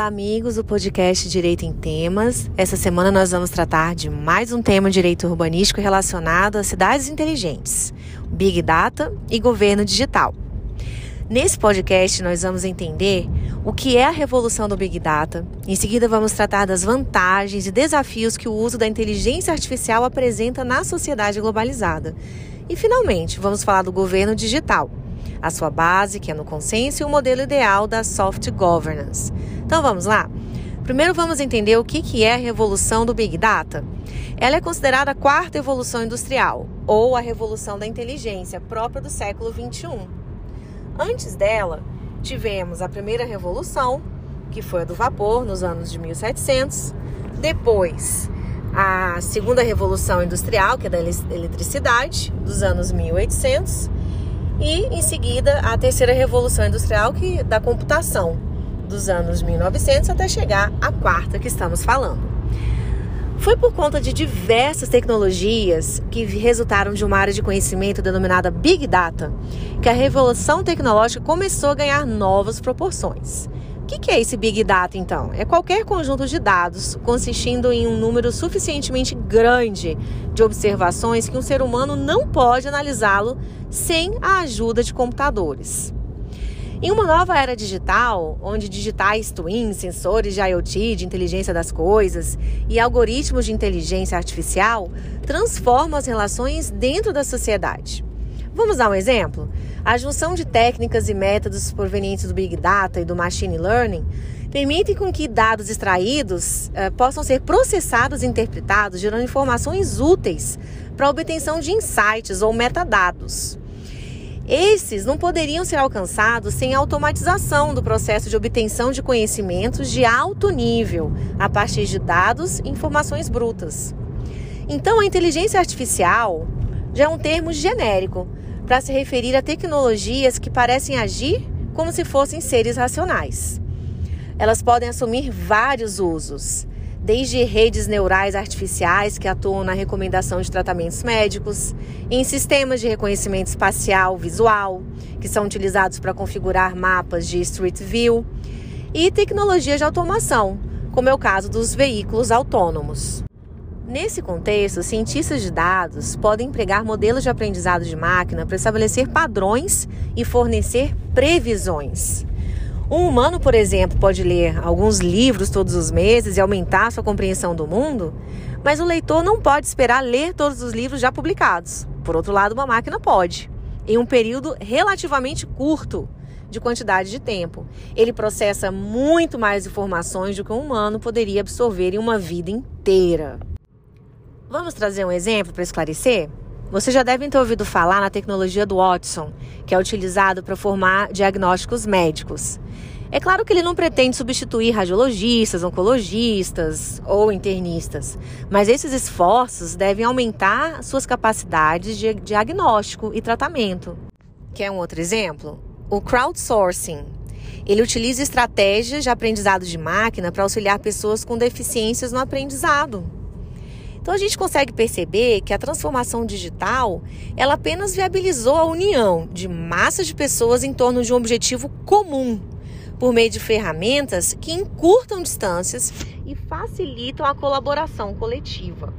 Olá, amigos do podcast Direito em Temas. Essa semana nós vamos tratar de mais um tema de direito urbanístico relacionado a cidades inteligentes, Big Data e governo digital. Nesse podcast, nós vamos entender o que é a revolução do Big Data. Em seguida, vamos tratar das vantagens e desafios que o uso da inteligência artificial apresenta na sociedade globalizada. E, finalmente, vamos falar do governo digital a sua base, que é no consenso, e o modelo ideal da soft governance. Então vamos lá? Primeiro vamos entender o que é a revolução do Big Data. Ela é considerada a quarta evolução industrial, ou a revolução da inteligência própria do século XXI. Antes dela, tivemos a primeira revolução, que foi a do vapor, nos anos de 1700. Depois, a segunda revolução industrial, que é da eletricidade, dos anos 1800 e em seguida a terceira revolução industrial que da computação dos anos 1900 até chegar à quarta que estamos falando. Foi por conta de diversas tecnologias que resultaram de uma área de conhecimento denominada Big Data que a revolução tecnológica começou a ganhar novas proporções. O que é esse Big Data, então? É qualquer conjunto de dados consistindo em um número suficientemente grande de observações que um ser humano não pode analisá-lo sem a ajuda de computadores. Em uma nova era digital, onde digitais twins, sensores de IoT, de inteligência das coisas e algoritmos de inteligência artificial transformam as relações dentro da sociedade. Vamos dar um exemplo? A junção de técnicas e métodos provenientes do Big Data e do Machine Learning permitem com que dados extraídos eh, possam ser processados e interpretados, gerando informações úteis para a obtenção de insights ou metadados. Esses não poderiam ser alcançados sem automatização do processo de obtenção de conhecimentos de alto nível, a partir de dados e informações brutas. Então, a inteligência artificial já é um termo genérico para se referir a tecnologias que parecem agir como se fossem seres racionais. Elas podem assumir vários usos, desde redes neurais artificiais que atuam na recomendação de tratamentos médicos, em sistemas de reconhecimento espacial visual, que são utilizados para configurar mapas de Street View, e tecnologias de automação, como é o caso dos veículos autônomos. Nesse contexto, cientistas de dados podem empregar modelos de aprendizado de máquina para estabelecer padrões e fornecer previsões. Um humano, por exemplo, pode ler alguns livros todos os meses e aumentar sua compreensão do mundo, mas o leitor não pode esperar ler todos os livros já publicados. Por outro lado, uma máquina pode, em um período relativamente curto de quantidade de tempo. Ele processa muito mais informações do que um humano poderia absorver em uma vida inteira. Vamos trazer um exemplo para esclarecer? Vocês já devem ter ouvido falar na tecnologia do Watson, que é utilizado para formar diagnósticos médicos. É claro que ele não pretende substituir radiologistas, oncologistas ou internistas, mas esses esforços devem aumentar suas capacidades de diagnóstico e tratamento. Quer um outro exemplo? O crowdsourcing. Ele utiliza estratégias de aprendizado de máquina para auxiliar pessoas com deficiências no aprendizado. Então a gente consegue perceber que a transformação digital, ela apenas viabilizou a união de massas de pessoas em torno de um objetivo comum, por meio de ferramentas que encurtam distâncias e facilitam a colaboração coletiva.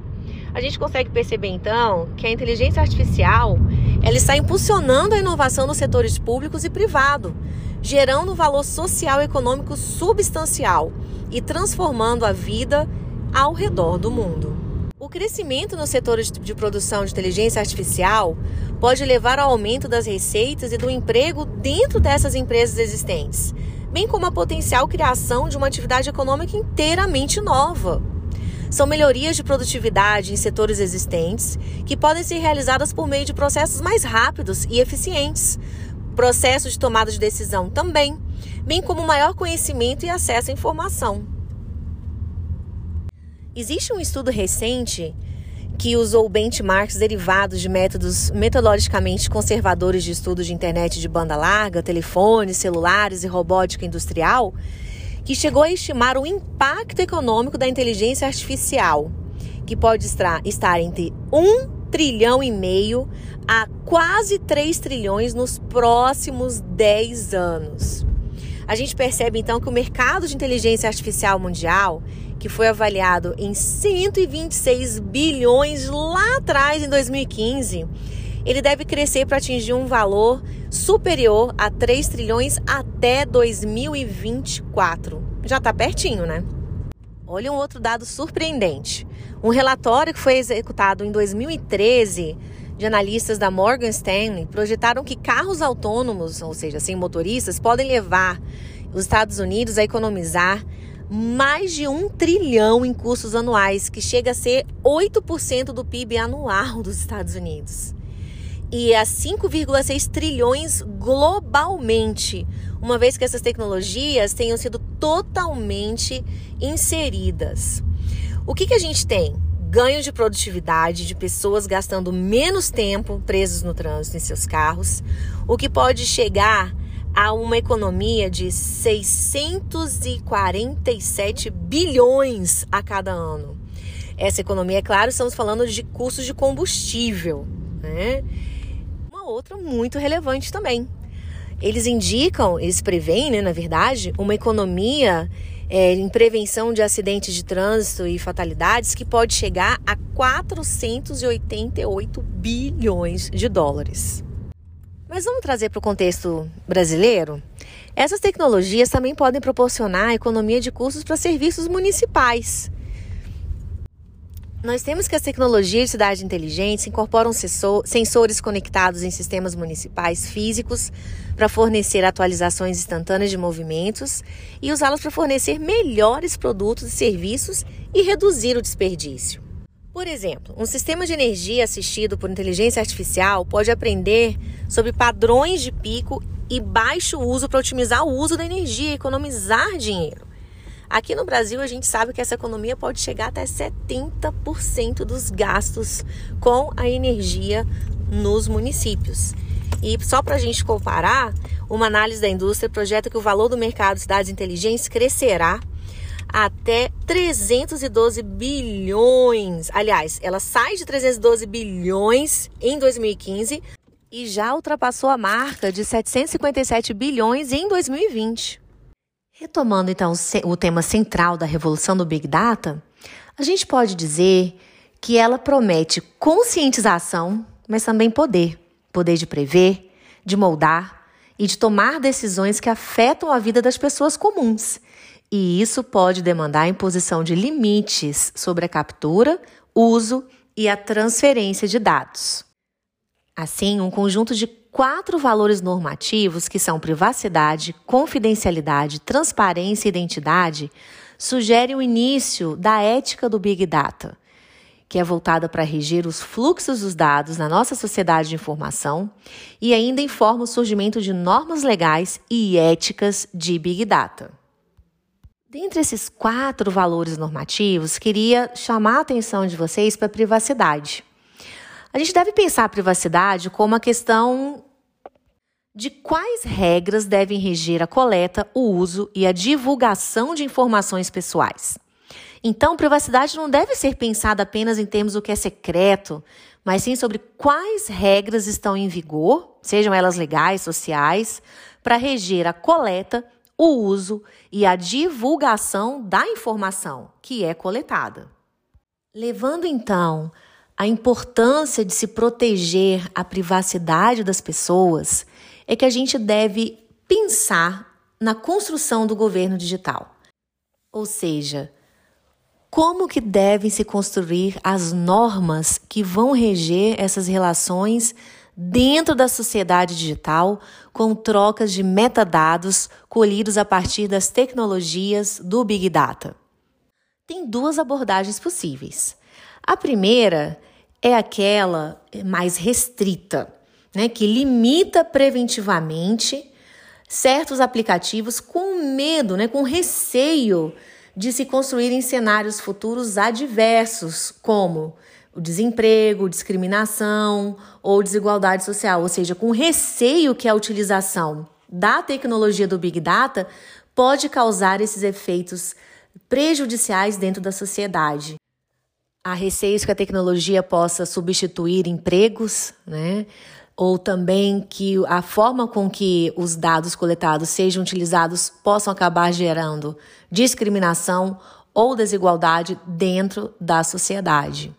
A gente consegue perceber então que a inteligência artificial, ela está impulsionando a inovação nos setores públicos e privado, gerando valor social e econômico substancial e transformando a vida ao redor do mundo. Crescimento no setor de produção de inteligência artificial pode levar ao aumento das receitas e do emprego dentro dessas empresas existentes, bem como a potencial criação de uma atividade econômica inteiramente nova. São melhorias de produtividade em setores existentes que podem ser realizadas por meio de processos mais rápidos e eficientes, processos de tomada de decisão também, bem como maior conhecimento e acesso à informação. Existe um estudo recente que usou benchmarks derivados de métodos metodologicamente conservadores de estudo de internet de banda larga, telefones, celulares e robótica industrial, que chegou a estimar o impacto econômico da inteligência artificial, que pode estar entre 1 trilhão e meio a quase 3 trilhões nos próximos 10 anos. A gente percebe então que o mercado de inteligência artificial mundial, que foi avaliado em 126 bilhões lá atrás em 2015, ele deve crescer para atingir um valor superior a 3 trilhões até 2024. Já está pertinho, né? Olha um outro dado surpreendente. Um relatório que foi executado em 2013 de analistas da Morgan Stanley projetaram que carros autônomos, ou seja, sem motoristas, podem levar os Estados Unidos a economizar mais de um trilhão em custos anuais, que chega a ser 8% do PIB anual dos Estados Unidos. E a 5,6 trilhões globalmente, uma vez que essas tecnologias tenham sido totalmente inseridas. O que, que a gente tem? Ganho de produtividade de pessoas gastando menos tempo presos no trânsito em seus carros, o que pode chegar a uma economia de 647 bilhões a cada ano. Essa economia, é claro, estamos falando de custos de combustível, né? Uma outra muito relevante também. Eles indicam, eles preveem, né, na verdade, uma economia é, em prevenção de acidentes de trânsito e fatalidades que pode chegar a 488 bilhões de dólares. Mas vamos trazer para o contexto brasileiro? Essas tecnologias também podem proporcionar economia de custos para serviços municipais. Nós temos que as tecnologias de cidade inteligentes incorporam sensores conectados em sistemas municipais físicos para fornecer atualizações instantâneas de movimentos e usá-las para fornecer melhores produtos e serviços e reduzir o desperdício. Por exemplo, um sistema de energia assistido por inteligência artificial pode aprender sobre padrões de pico e baixo uso para otimizar o uso da energia e economizar dinheiro. Aqui no Brasil, a gente sabe que essa economia pode chegar até 70% dos gastos com a energia nos municípios. E só para a gente comparar, uma análise da indústria projeta que o valor do mercado de cidades inteligentes crescerá até 312 bilhões. Aliás, ela sai de 312 bilhões em 2015 e já ultrapassou a marca de 757 bilhões em 2020. Retomando então o tema central da revolução do Big Data, a gente pode dizer que ela promete conscientização, mas também poder poder de prever, de moldar e de tomar decisões que afetam a vida das pessoas comuns. E isso pode demandar a imposição de limites sobre a captura, uso e a transferência de dados. Assim, um conjunto de quatro valores normativos, que são privacidade, confidencialidade, transparência e identidade, sugere o início da ética do Big Data, que é voltada para reger os fluxos dos dados na nossa sociedade de informação e ainda informa o surgimento de normas legais e éticas de Big Data. Dentre esses quatro valores normativos, queria chamar a atenção de vocês para a privacidade. A gente deve pensar a privacidade como a questão de quais regras devem reger a coleta, o uso e a divulgação de informações pessoais. Então, privacidade não deve ser pensada apenas em termos do que é secreto, mas sim sobre quais regras estão em vigor, sejam elas legais, sociais, para reger a coleta, o uso e a divulgação da informação que é coletada. Levando então a importância de se proteger a privacidade das pessoas, é que a gente deve pensar na construção do governo digital. Ou seja, como que devem se construir as normas que vão reger essas relações dentro da sociedade digital com trocas de metadados colhidos a partir das tecnologias do Big Data. Tem duas abordagens possíveis. A primeira é aquela mais restrita, né, que limita preventivamente certos aplicativos com medo, né, com receio de se construírem cenários futuros adversos, como o desemprego, discriminação ou desigualdade social, ou seja, com receio que a utilização da tecnologia do Big Data pode causar esses efeitos prejudiciais dentro da sociedade. Há receios que a tecnologia possa substituir empregos, né? ou também que a forma com que os dados coletados sejam utilizados possam acabar gerando discriminação ou desigualdade dentro da sociedade.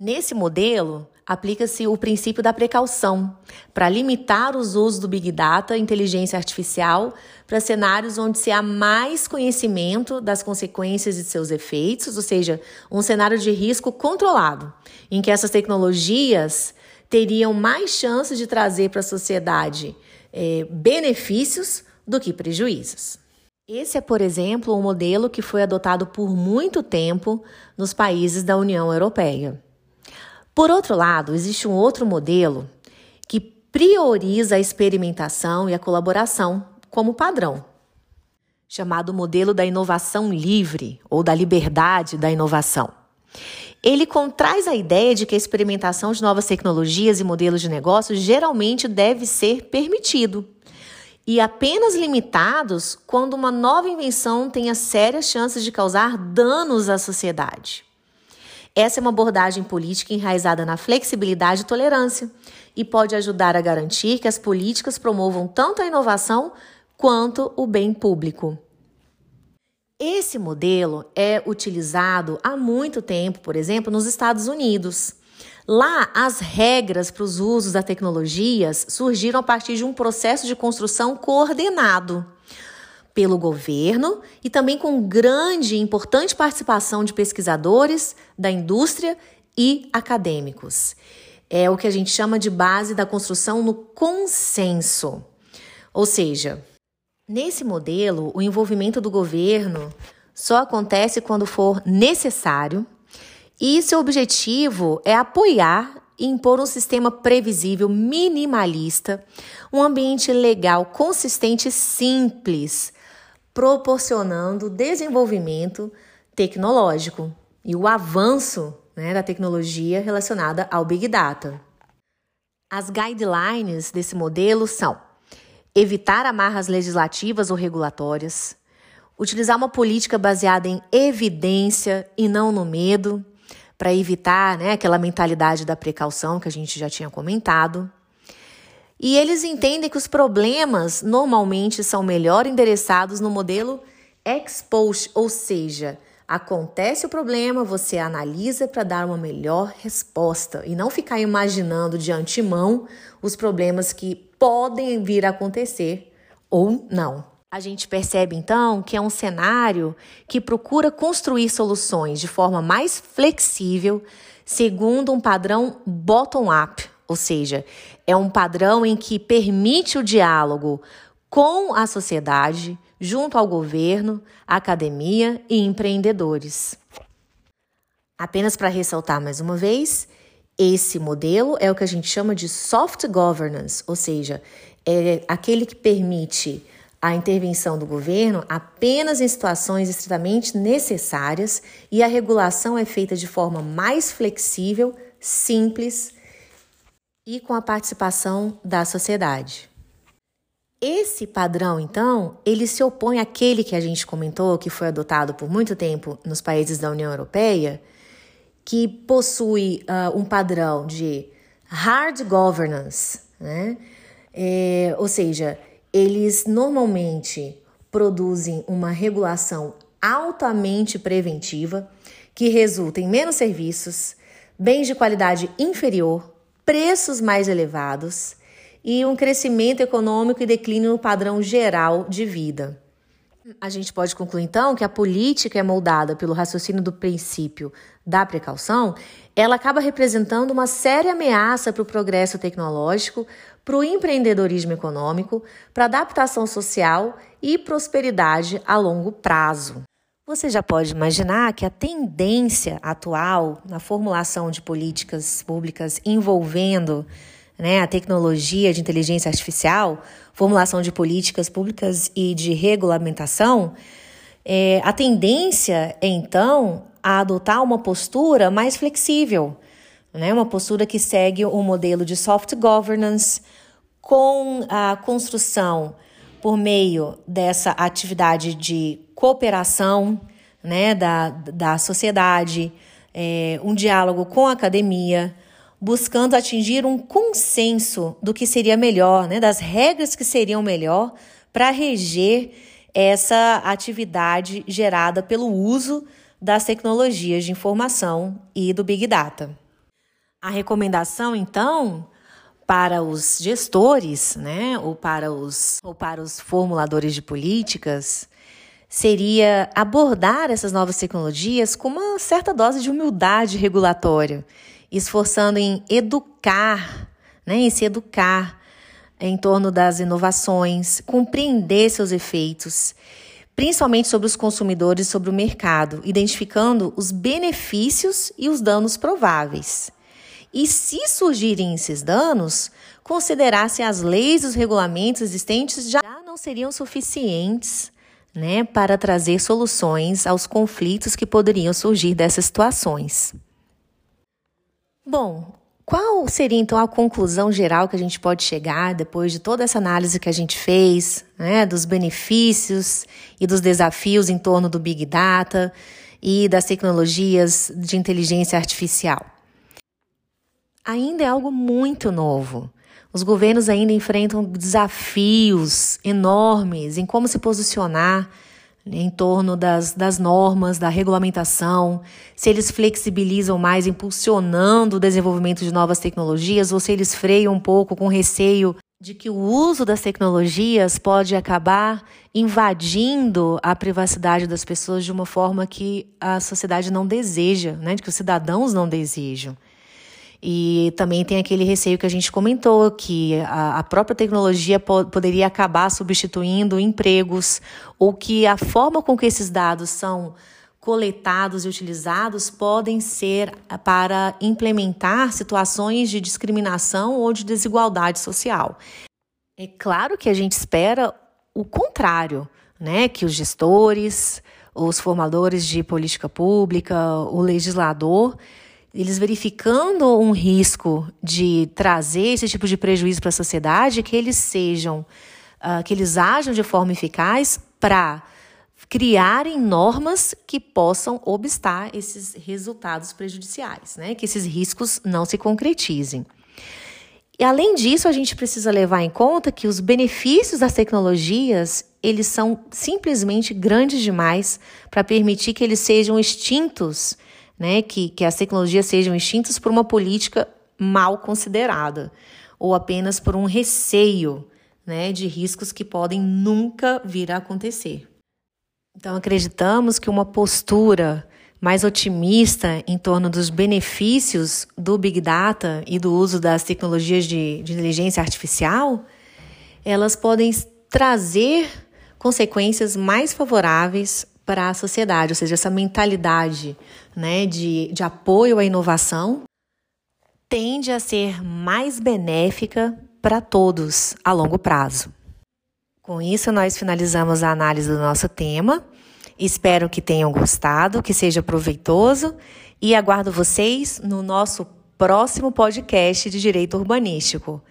Nesse modelo, aplica-se o princípio da precaução para limitar os usos do Big Data, inteligência artificial, para cenários onde se há mais conhecimento das consequências de seus efeitos, ou seja, um cenário de risco controlado, em que essas tecnologias teriam mais chances de trazer para a sociedade é, benefícios do que prejuízos. Esse é, por exemplo, um modelo que foi adotado por muito tempo nos países da União Europeia. Por outro lado, existe um outro modelo que prioriza a experimentação e a colaboração como padrão, chamado modelo da inovação livre ou da liberdade da inovação. Ele contraz a ideia de que a experimentação de novas tecnologias e modelos de negócio geralmente deve ser permitido e apenas limitados quando uma nova invenção tenha sérias chances de causar danos à sociedade. Essa é uma abordagem política enraizada na flexibilidade e tolerância e pode ajudar a garantir que as políticas promovam tanto a inovação quanto o bem público. Esse modelo é utilizado há muito tempo, por exemplo, nos Estados Unidos. Lá, as regras para os usos das tecnologias surgiram a partir de um processo de construção coordenado pelo governo e também com grande e importante participação de pesquisadores da indústria e acadêmicos. É o que a gente chama de base da construção no consenso. Ou seja, Nesse modelo, o envolvimento do governo só acontece quando for necessário e seu objetivo é apoiar e impor um sistema previsível minimalista, um ambiente legal consistente e simples, proporcionando desenvolvimento tecnológico e o avanço né, da tecnologia relacionada ao Big Data. As guidelines desse modelo são evitar amarras legislativas ou regulatórias, utilizar uma política baseada em evidência e não no medo, para evitar né, aquela mentalidade da precaução que a gente já tinha comentado. E eles entendem que os problemas normalmente são melhor endereçados no modelo ex post, ou seja, acontece o problema, você analisa para dar uma melhor resposta e não ficar imaginando de antemão os problemas que podem vir a acontecer ou não. A gente percebe então que é um cenário que procura construir soluções de forma mais flexível, segundo um padrão bottom-up, ou seja, é um padrão em que permite o diálogo com a sociedade, junto ao governo, academia e empreendedores. Apenas para ressaltar mais uma vez, esse modelo é o que a gente chama de soft governance, ou seja, é aquele que permite a intervenção do governo apenas em situações estritamente necessárias e a regulação é feita de forma mais flexível, simples e com a participação da sociedade. Esse padrão, então, ele se opõe àquele que a gente comentou, que foi adotado por muito tempo nos países da União Europeia, que possui uh, um padrão de hard governance, né? É, ou seja, eles normalmente produzem uma regulação altamente preventiva que resulta em menos serviços, bens de qualidade inferior, preços mais elevados e um crescimento econômico e declínio no padrão geral de vida. A gente pode concluir então que a política é moldada pelo raciocínio do princípio da precaução, ela acaba representando uma séria ameaça para o progresso tecnológico, para o empreendedorismo econômico, para a adaptação social e prosperidade a longo prazo. Você já pode imaginar que a tendência atual na formulação de políticas públicas envolvendo né, a tecnologia de inteligência artificial, formulação de políticas públicas e de regulamentação, é, a tendência é então a adotar uma postura mais flexível, né, uma postura que segue o um modelo de soft governance, com a construção por meio dessa atividade de cooperação né, da, da sociedade, é, um diálogo com a academia, buscando atingir um consenso do que seria melhor, né, das regras que seriam melhor para reger essa atividade gerada pelo uso das tecnologias de informação e do Big Data. A recomendação, então, para os gestores, né, ou para os, ou para os formuladores de políticas, seria abordar essas novas tecnologias com uma certa dose de humildade regulatória, esforçando em educar, né, em se educar em torno das inovações, compreender seus efeitos, principalmente sobre os consumidores e sobre o mercado, identificando os benefícios e os danos prováveis. E se surgirem esses danos, considerar se as leis e os regulamentos existentes já não seriam suficientes né, para trazer soluções aos conflitos que poderiam surgir dessas situações. Bom, qual seria então a conclusão geral que a gente pode chegar depois de toda essa análise que a gente fez, né, dos benefícios e dos desafios em torno do Big Data e das tecnologias de inteligência artificial? Ainda é algo muito novo. Os governos ainda enfrentam desafios enormes em como se posicionar em torno das, das normas, da regulamentação, se eles flexibilizam mais, impulsionando o desenvolvimento de novas tecnologias, ou se eles freiam um pouco com receio de que o uso das tecnologias pode acabar invadindo a privacidade das pessoas de uma forma que a sociedade não deseja, né? de que os cidadãos não desejam. E também tem aquele receio que a gente comentou, que a, a própria tecnologia po poderia acabar substituindo empregos, ou que a forma com que esses dados são coletados e utilizados podem ser para implementar situações de discriminação ou de desigualdade social. É claro que a gente espera o contrário, né? Que os gestores, os formadores de política pública, o legislador eles verificando um risco de trazer esse tipo de prejuízo para a sociedade, que eles sejam, uh, que eles ajam de forma eficaz para criarem normas que possam obstar esses resultados prejudiciais, né? que esses riscos não se concretizem. E além disso, a gente precisa levar em conta que os benefícios das tecnologias, eles são simplesmente grandes demais para permitir que eles sejam extintos né, que, que as tecnologias sejam extintas por uma política mal considerada ou apenas por um receio né, de riscos que podem nunca vir a acontecer. Então, acreditamos que uma postura mais otimista em torno dos benefícios do Big Data e do uso das tecnologias de, de inteligência artificial, elas podem trazer consequências mais favoráveis para a sociedade, ou seja, essa mentalidade né, de, de apoio à inovação tende a ser mais benéfica para todos a longo prazo. Com isso, nós finalizamos a análise do nosso tema. Espero que tenham gostado, que seja proveitoso e aguardo vocês no nosso próximo podcast de Direito Urbanístico.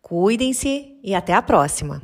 Cuidem-se e até a próxima!